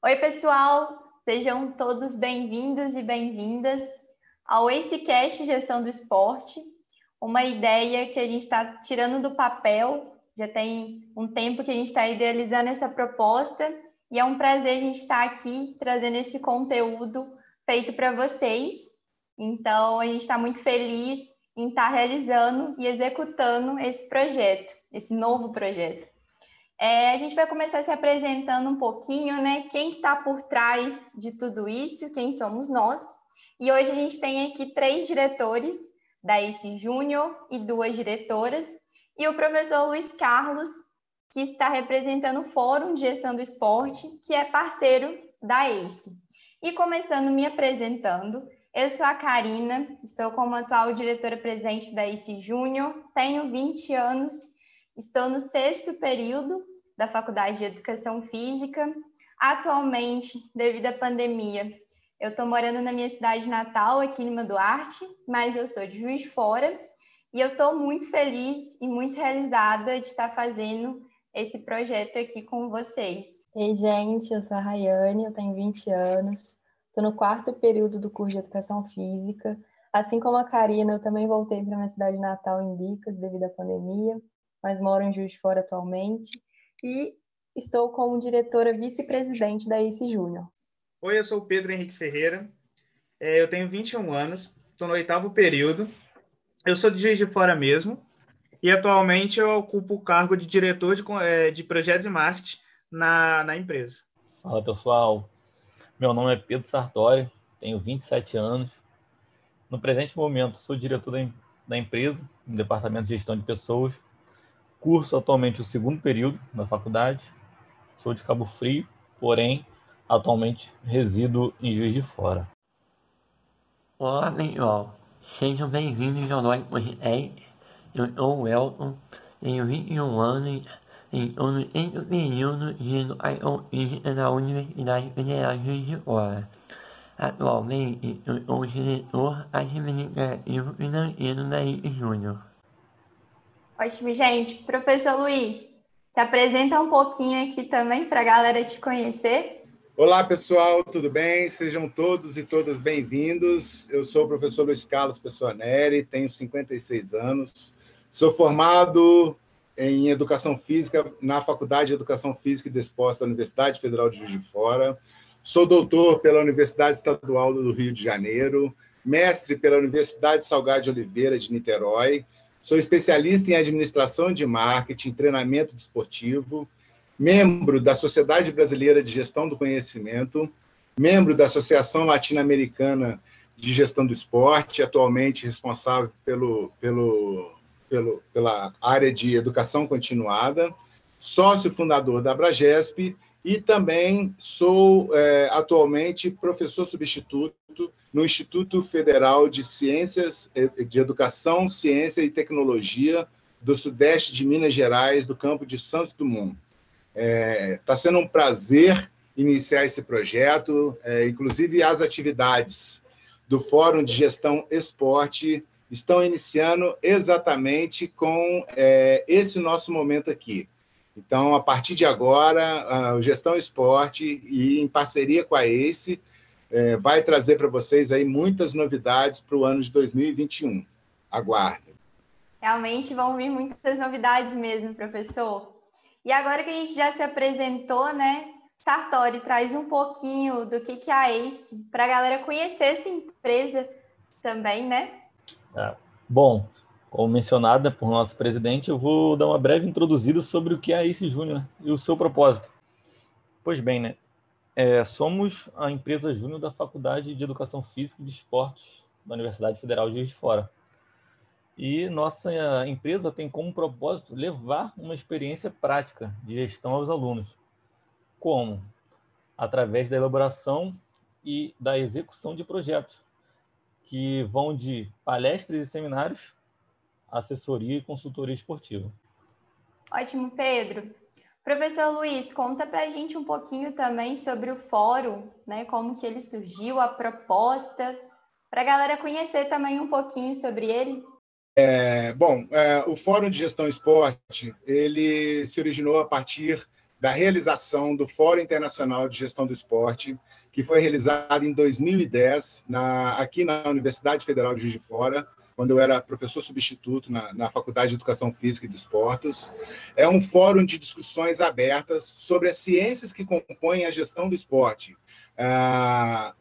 Oi, pessoal! Sejam todos bem-vindos e bem-vindas ao AceCast Gestão do Esporte, uma ideia que a gente está tirando do papel, já tem um tempo que a gente está idealizando essa proposta, e é um prazer a gente estar tá aqui trazendo esse conteúdo feito para vocês. Então, a gente está muito feliz em estar tá realizando e executando esse projeto, esse novo projeto. É, a gente vai começar se apresentando um pouquinho, né? Quem está por trás de tudo isso, quem somos nós. E hoje a gente tem aqui três diretores da ACE Júnior e duas diretoras, e o professor Luiz Carlos, que está representando o Fórum de Gestão do Esporte, que é parceiro da ACE. E começando me apresentando, eu sou a Karina, estou como atual diretora-presidente da ACE Júnior, tenho 20 anos Estou no sexto período da Faculdade de Educação Física. Atualmente, devido à pandemia, eu estou morando na minha cidade natal, aqui em Lima Duarte, mas eu sou de Juiz de Fora e eu estou muito feliz e muito realizada de estar fazendo esse projeto aqui com vocês. Ei, gente, eu sou a Rayane, eu tenho 20 anos, estou no quarto período do curso de Educação Física. Assim como a Karina, eu também voltei para minha cidade natal em Bicas devido à pandemia mas moro em Juiz de Fora atualmente e estou como diretora vice-presidente da ICE Júnior. Oi, eu sou o Pedro Henrique Ferreira, é, eu tenho 21 anos, estou no oitavo período, eu sou de Juiz de Fora mesmo e atualmente eu ocupo o cargo de diretor de, é, de projetos e marketing na, na empresa. Fala pessoal, meu nome é Pedro Sartori, tenho 27 anos. No presente momento, sou diretor da, da empresa, no departamento de gestão de pessoas, Curso atualmente o segundo período na faculdade. Sou de Cabo Frio, porém, atualmente resido em Juiz de Fora. Olá, pessoal. Sejam bem-vindos ao nosso podcast. Eu sou o Elton, tenho 21 anos e estou no quinto período de Educação Física da Universidade Federal de Juiz de Fora. Atualmente, eu sou diretor administrativo financeiro da Júnior. Ótimo, gente. Professor Luiz, se apresenta um pouquinho aqui também para a galera te conhecer. Olá, pessoal, tudo bem? Sejam todos e todas bem-vindos. Eu sou o professor Luiz Carlos Pessoaneri, tenho 56 anos, sou formado em Educação Física na Faculdade de Educação Física e Desporto da Universidade Federal de Juiz de Fora, sou doutor pela Universidade Estadual do Rio de Janeiro, mestre pela Universidade Salgado de Oliveira de Niterói, Sou especialista em administração de marketing, treinamento desportivo, membro da Sociedade Brasileira de Gestão do Conhecimento, membro da Associação Latino-Americana de Gestão do Esporte, atualmente responsável pelo, pelo, pelo, pela área de educação continuada, sócio fundador da Abragesp e também sou é, atualmente professor substituto no Instituto Federal de Ciências, de Educação, Ciência e Tecnologia do Sudeste de Minas Gerais, do campo de Santos Dumont. Está é, tá sendo um prazer iniciar esse projeto, é, inclusive as atividades do Fórum de Gestão Esporte estão iniciando exatamente com é, esse nosso momento aqui. Então, a partir de agora, a Gestão Esporte, e em parceria com a ACE, é, vai trazer para vocês aí muitas novidades para o ano de 2021. Aguardem. Realmente vão vir muitas novidades mesmo, professor. E agora que a gente já se apresentou, né? Sartori, traz um pouquinho do que, que é a ACE, para a galera conhecer essa empresa também, né? É. Bom, como mencionada por nosso presidente, eu vou dar uma breve introduzida sobre o que é a ACE Júnior e o seu propósito. Pois bem, né? É, somos a empresa júnior da Faculdade de Educação Física e de Esportes da Universidade Federal de Juiz de Fora. E nossa empresa tem como propósito levar uma experiência prática de gestão aos alunos. Como? Através da elaboração e da execução de projetos, que vão de palestras e seminários, assessoria e consultoria esportiva. Ótimo, Pedro. Professor Luiz, conta para a gente um pouquinho também sobre o fórum, né? Como que ele surgiu, a proposta, para a galera conhecer também um pouquinho sobre ele. É, bom, é, o Fórum de Gestão Esporte ele se originou a partir da realização do Fórum Internacional de Gestão do Esporte, que foi realizado em 2010 na, aqui na Universidade Federal de Juiz de Fora, quando eu era professor substituto na, na, Faculdade de Educação Física e de Esportes. É um fórum de discussões abertas sobre as ciências que compõem a gestão do esporte. Ah,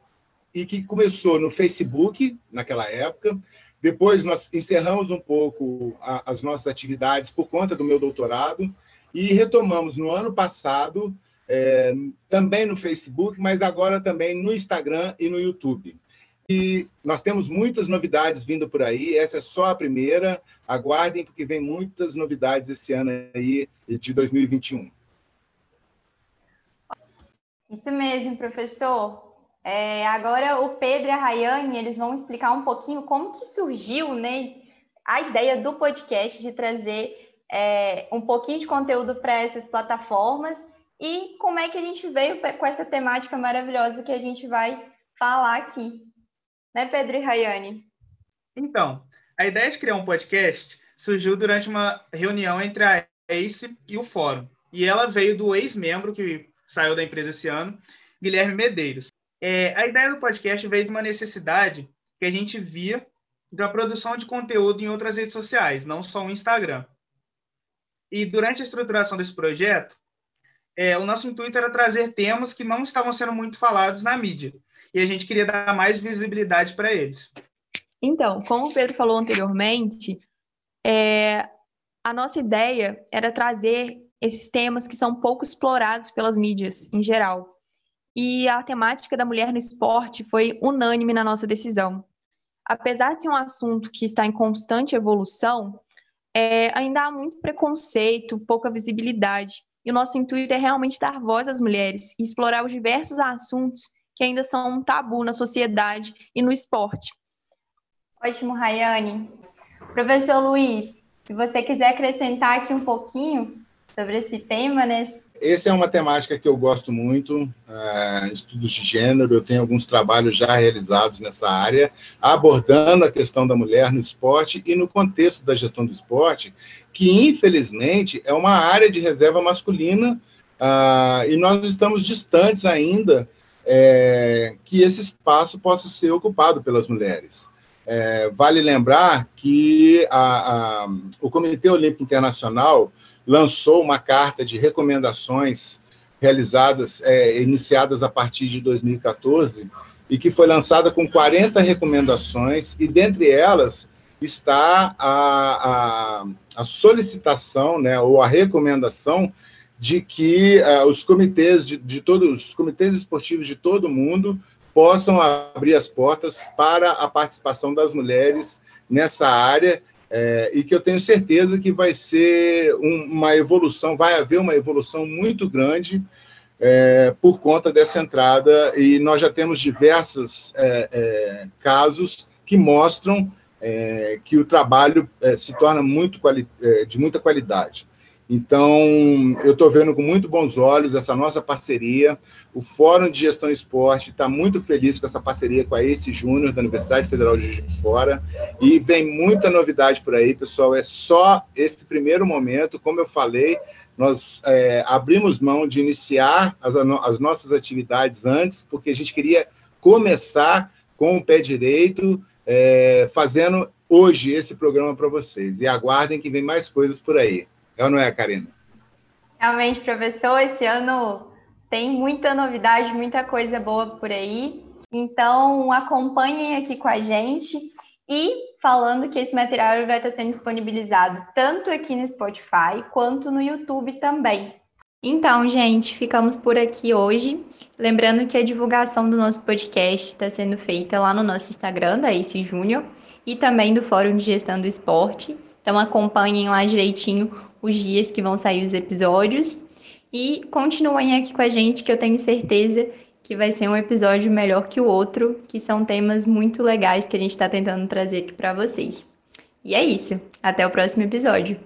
e que começou no Facebook, naquela época. Depois nós encerramos um pouco a, as nossas atividades por conta do meu doutorado e retomamos no ano passado, é, também no Facebook, mas agora também no Instagram e no YouTube. E nós temos muitas novidades vindo por aí, essa é só a primeira. Aguardem, porque vem muitas novidades esse ano aí de 2021. Isso mesmo, professor. É, agora o Pedro e a Rayane, eles vão explicar um pouquinho como que surgiu né, a ideia do podcast de trazer é, um pouquinho de conteúdo para essas plataformas e como é que a gente veio com essa temática maravilhosa que a gente vai falar aqui. Né, Pedro e Rayane? Então, a ideia de criar um podcast surgiu durante uma reunião entre a ACE e o Fórum. E ela veio do ex-membro que saiu da empresa esse ano, Guilherme Medeiros. É, a ideia do podcast veio de uma necessidade que a gente via da produção de conteúdo em outras redes sociais, não só o Instagram. E durante a estruturação desse projeto, é, o nosso intuito era trazer temas que não estavam sendo muito falados na mídia. E a gente queria dar mais visibilidade para eles. Então, como o Pedro falou anteriormente, é, a nossa ideia era trazer esses temas que são pouco explorados pelas mídias em geral e a temática da mulher no esporte foi unânime na nossa decisão. Apesar de ser um assunto que está em constante evolução, é, ainda há muito preconceito, pouca visibilidade, e o nosso intuito é realmente dar voz às mulheres e explorar os diversos assuntos que ainda são um tabu na sociedade e no esporte. Ótimo, Rayane. Professor Luiz, se você quiser acrescentar aqui um pouquinho sobre esse tema, né? Essa é uma temática que eu gosto muito, é, estudos de gênero, eu tenho alguns trabalhos já realizados nessa área, abordando a questão da mulher no esporte e no contexto da gestão do esporte, que infelizmente é uma área de reserva masculina ah, e nós estamos distantes ainda é, que esse espaço possa ser ocupado pelas mulheres. É, vale lembrar que a, a, o Comitê Olímpico Internacional lançou uma carta de recomendações realizadas, é, iniciadas a partir de 2014, e que foi lançada com 40 recomendações, e dentre elas está a, a, a solicitação, né, ou a recomendação de que uh, os comitês de, de todos os comitês esportivos de todo o mundo possam abrir as portas para a participação das mulheres nessa área é, e que eu tenho certeza que vai ser um, uma evolução, vai haver uma evolução muito grande é, por conta dessa entrada, e nós já temos diversos é, é casos que mostram é, que o trabalho é, se torna muito de muita qualidade. Então, eu estou vendo com muito bons olhos essa nossa parceria. O Fórum de Gestão Esporte está muito feliz com essa parceria com a ACE Júnior, da Universidade Federal de Juiz de Fora. E vem muita novidade por aí, pessoal. É só esse primeiro momento. Como eu falei, nós é, abrimos mão de iniciar as, as nossas atividades antes, porque a gente queria começar com o pé direito, é, fazendo hoje esse programa para vocês. E aguardem que vem mais coisas por aí. É ou não é, Karina? Realmente, professor, esse ano tem muita novidade, muita coisa boa por aí. Então, acompanhem aqui com a gente e falando que esse material vai estar sendo disponibilizado tanto aqui no Spotify quanto no YouTube também. Então, gente, ficamos por aqui hoje. Lembrando que a divulgação do nosso podcast está sendo feita lá no nosso Instagram, da Ace Júnior, e também do Fórum de Gestão do Esporte. Então, acompanhem lá direitinho os dias que vão sair os episódios. E continuem aqui com a gente, que eu tenho certeza que vai ser um episódio melhor que o outro, que são temas muito legais que a gente está tentando trazer aqui para vocês. E é isso. Até o próximo episódio.